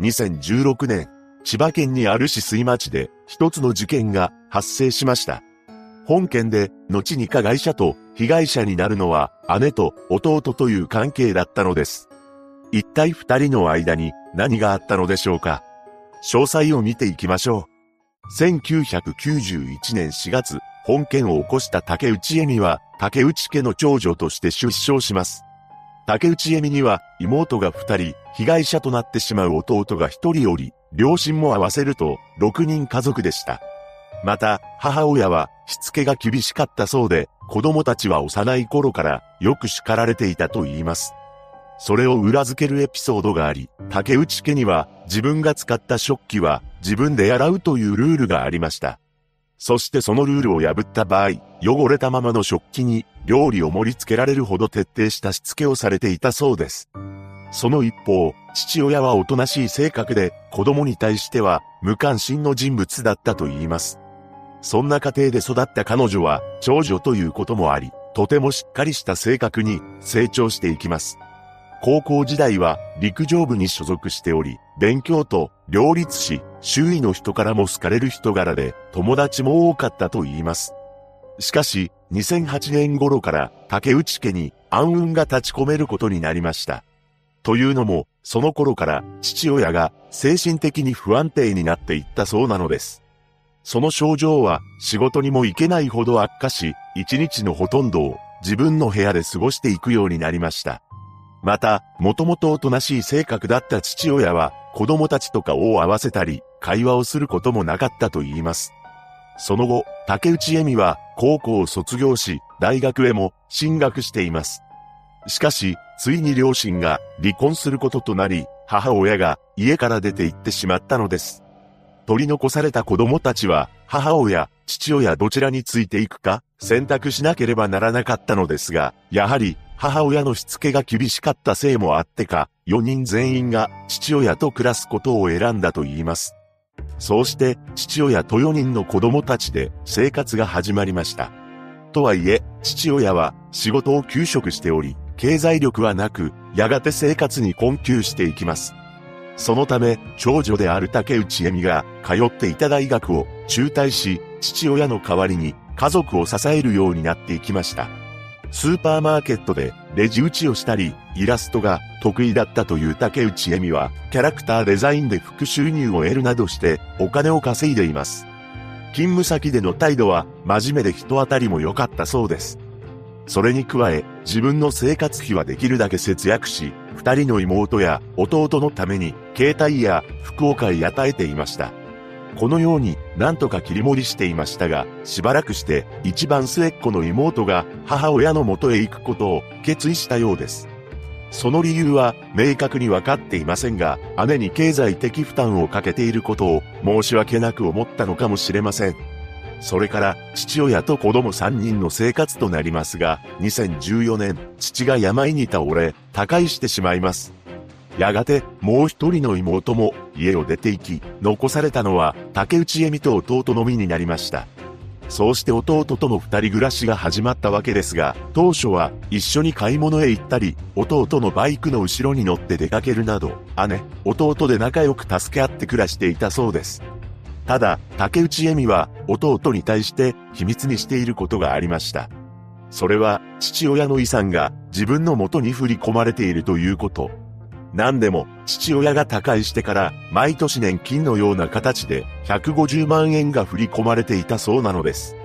2016年、千葉県にある市水町で一つの事件が発生しました。本件で、後に加害者と被害者になるのは姉と弟という関係だったのです。一体二人の間に何があったのでしょうか詳細を見ていきましょう。1991年4月、本件を起こした竹内恵美は、竹内家の長女として出生します。竹内恵美には妹が二人、被害者となってしまう弟が一人おり、両親も合わせると六人家族でした。また、母親はしつけが厳しかったそうで、子供たちは幼い頃からよく叱られていたと言います。それを裏付けるエピソードがあり、竹内家には自分が使った食器は自分で洗うというルールがありました。そしてそのルールを破った場合、汚れたままの食器に料理を盛り付けられるほど徹底したしつけをされていたそうです。その一方、父親はおとなしい性格で子供に対しては無関心の人物だったと言います。そんな家庭で育った彼女は長女ということもあり、とてもしっかりした性格に成長していきます。高校時代は陸上部に所属しており、勉強と両立し、周囲の人からも好かれる人柄で友達も多かったと言います。しかし、2008年頃から竹内家に暗雲が立ち込めることになりました。というのも、その頃から父親が精神的に不安定になっていったそうなのです。その症状は仕事にも行けないほど悪化し、一日のほとんどを自分の部屋で過ごしていくようになりました。また、もともとおとなしい性格だった父親は子供たちとかを合わせたり、会話をすることもなかったと言います。その後、竹内恵美は高校を卒業し、大学へも進学しています。しかし、ついに両親が離婚することとなり、母親が家から出て行ってしまったのです。取り残された子供たちは、母親、父親どちらについていくか、選択しなければならなかったのですが、やはり、母親のしつけが厳しかったせいもあってか、4人全員が父親と暮らすことを選んだと言います。そうして、父親と4人の子供たちで生活が始まりました。とはいえ、父親は仕事を休職しており、経済力はなく、やがて生活に困窮していきます。そのため、長女である竹内恵美が通っていた大学を中退し、父親の代わりに家族を支えるようになっていきました。スーパーマーケットでレジ打ちをしたり、イラストが得意だったという竹内恵美は、キャラクターデザインで副収入を得るなどしてお金を稼いでいます。勤務先での態度は真面目で人当たりも良かったそうです。それに加え、自分の生活費はできるだけ節約し、二人の妹や弟のために、携帯や服を買い与えていました。このように、なんとか切り盛りしていましたが、しばらくして、一番末っ子の妹が、母親の元へ行くことを決意したようです。その理由は、明確にわかっていませんが、姉に経済的負担をかけていることを、申し訳なく思ったのかもしれません。それから父親と子供3人の生活となりますが、2014年、父が病に倒れ、他界してしまいます。やがて、もう一人の妹も家を出て行き、残されたのは竹内恵美と弟のみになりました。そうして弟との二人暮らしが始まったわけですが、当初は一緒に買い物へ行ったり、弟のバイクの後ろに乗って出かけるなど、姉、弟で仲良く助け合って暮らしていたそうです。ただ、竹内恵美は弟に対して秘密にしていることがありました。それは父親の遺産が自分の元に振り込まれているということ。何でも父親が他界してから毎年年金のような形で150万円が振り込まれていたそうなのです。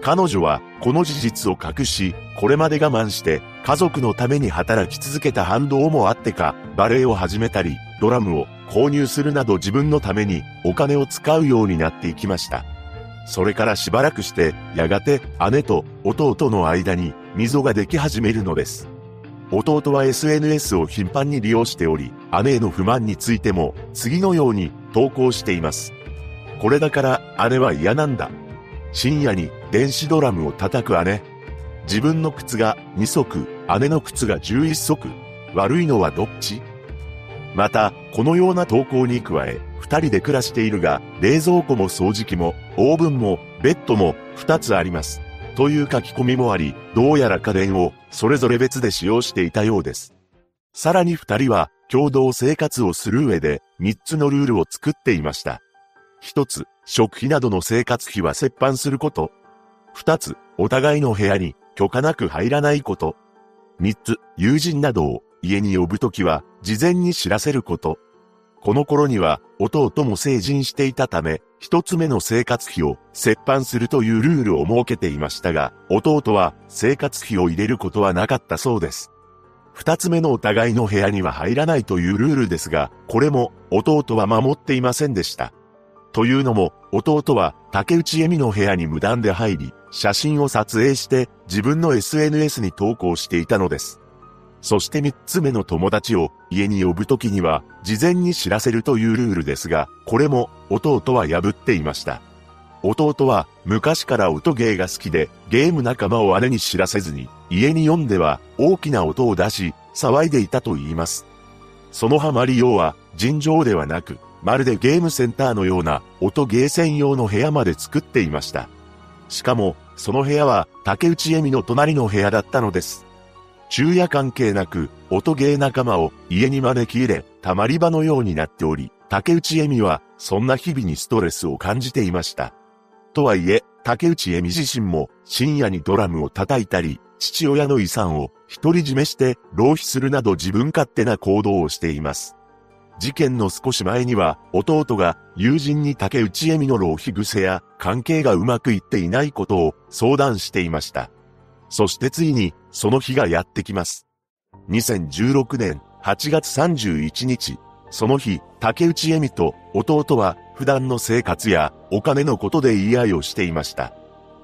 彼女はこの事実を隠し、これまで我慢して家族のために働き続けた反動もあってか、バレエを始めたり、ドラムを購入するなど自分のためにお金を使うようになっていきました。それからしばらくして、やがて姉と弟の間に溝ができ始めるのです。弟は SNS を頻繁に利用しており、姉への不満についても次のように投稿しています。これだから姉は嫌なんだ。深夜に電子ドラムを叩く姉。自分の靴が2足、姉の靴が11足。悪いのはどっち？また、このような投稿に加え、二人で暮らしているが、冷蔵庫も掃除機も、オーブンも、ベッドも、二つあります。という書き込みもあり、どうやら家電を、それぞれ別で使用していたようです。さらに二人は、共同生活をする上で3つのルールを作っていました。1つ、食費などの生活費は折半すること。2つ、お互いの部屋に許可なく入らないこと。3つ、友人などを家に呼ぶときは事前に知らせること。この頃には弟も成人していたため、一つ目の生活費を折半するというルールを設けていましたが、弟は生活費を入れることはなかったそうです。二つ目のお互いの部屋には入らないというルールですが、これも弟は守っていませんでした。というのも、弟は竹内恵美の部屋に無断で入り、写真を撮影して自分の SNS に投稿していたのです。そして三つ目の友達を家に呼ぶときには事前に知らせるというルールですが、これも弟は破っていました。弟は昔から音ゲーが好きでゲーム仲間を姉に知らせずに家に読んでは大きな音を出し騒いでいたと言います。そのハマりようは尋常ではなく、まるでゲームセンターのような音ゲー専用の部屋まで作っていました。しかも、その部屋は竹内恵美の隣の部屋だったのです。昼夜関係なく、音ゲー仲間を家に招き入れ、たまり場のようになっており、竹内恵美は、そんな日々にストレスを感じていました。とはいえ、竹内恵美自身も、深夜にドラムを叩いたり、父親の遺産を独り占めして浪費するなど自分勝手な行動をしています。事件の少し前には、弟が友人に竹内恵美の浪費癖や関係がうまくいっていないことを相談していました。そしてついに、その日がやってきます。2016年8月31日、その日、竹内恵美と弟は普段の生活やお金のことで言い合いをしていました。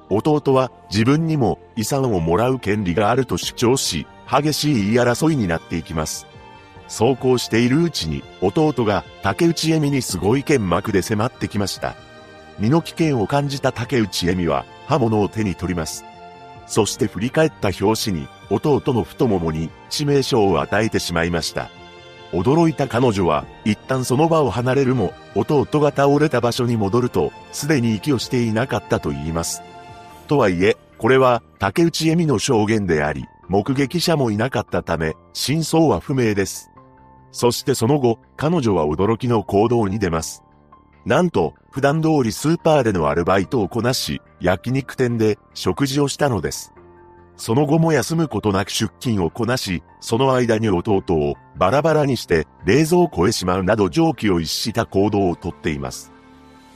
弟は自分にも遺産をもらう権利があると主張し、激しい言い争いになっていきます。そうこうしているうちに弟が竹内恵美にすごい剣幕で迫ってきました。身の危険を感じた竹内恵美は刃物を手に取ります。そして振り返った拍子に、弟の太ももに致命傷を与えてしまいました。驚いた彼女は、一旦その場を離れるも、弟が倒れた場所に戻ると、すでに息をしていなかったと言います。とはいえ、これは、竹内恵美の証言であり、目撃者もいなかったため、真相は不明です。そしてその後、彼女は驚きの行動に出ます。なんと、普段通りスーパーでのアルバイトをこなし、焼肉店で食事をしたのです。その後も休むことなく出勤をこなし、その間に弟をバラバラにして冷蔵庫へしまうなど常軌を逸した行動をとっています。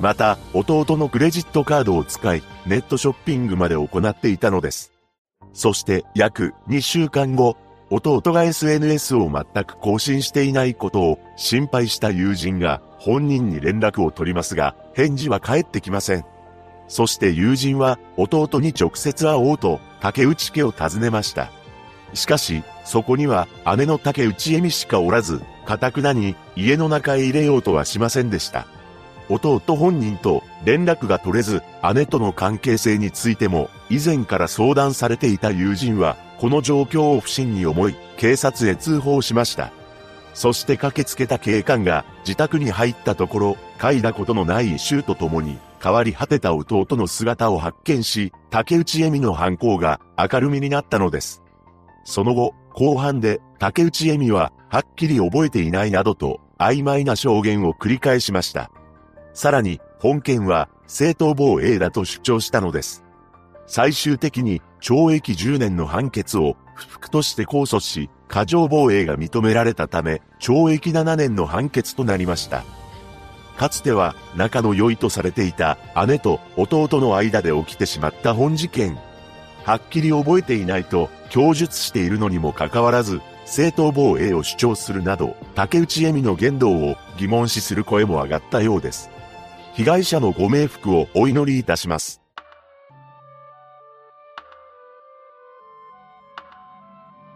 また、弟のクレジットカードを使い、ネットショッピングまで行っていたのです。そして約2週間後、弟が SNS を全く更新していないことを心配した友人が本人に連絡を取りますが、返事は返ってきません。そして友人は弟に直接会おうと竹内家を訪ねました。しかし、そこには姉の竹内恵美しかおらず、かたくなに家の中へ入れようとはしませんでした。弟本人と連絡が取れず、姉との関係性についても以前から相談されていた友人はこの状況を不審に思い、警察へ通報しました。そして駆けつけた警官が自宅に入ったところ、嗅いだことのない衆と共に、変わり果てた弟の姿を発見し、竹内恵美の犯行が明るみになったのです。その後、後半で竹内恵美ははっきり覚えていないなどと曖昧な証言を繰り返しました。さらに、本件は正当防衛だと主張したのです。最終的に懲役10年の判決を不服として控訴し、過剰防衛が認められたため、懲役7年の判決となりました。かつては仲の良いとされていた姉と弟の間で起きてしまった本事件。はっきり覚えていないと供述しているのにもかかわらず、正当防衛を主張するなど、竹内恵美の言動を疑問視する声も上がったようです。被害者のご冥福をお祈りいたします。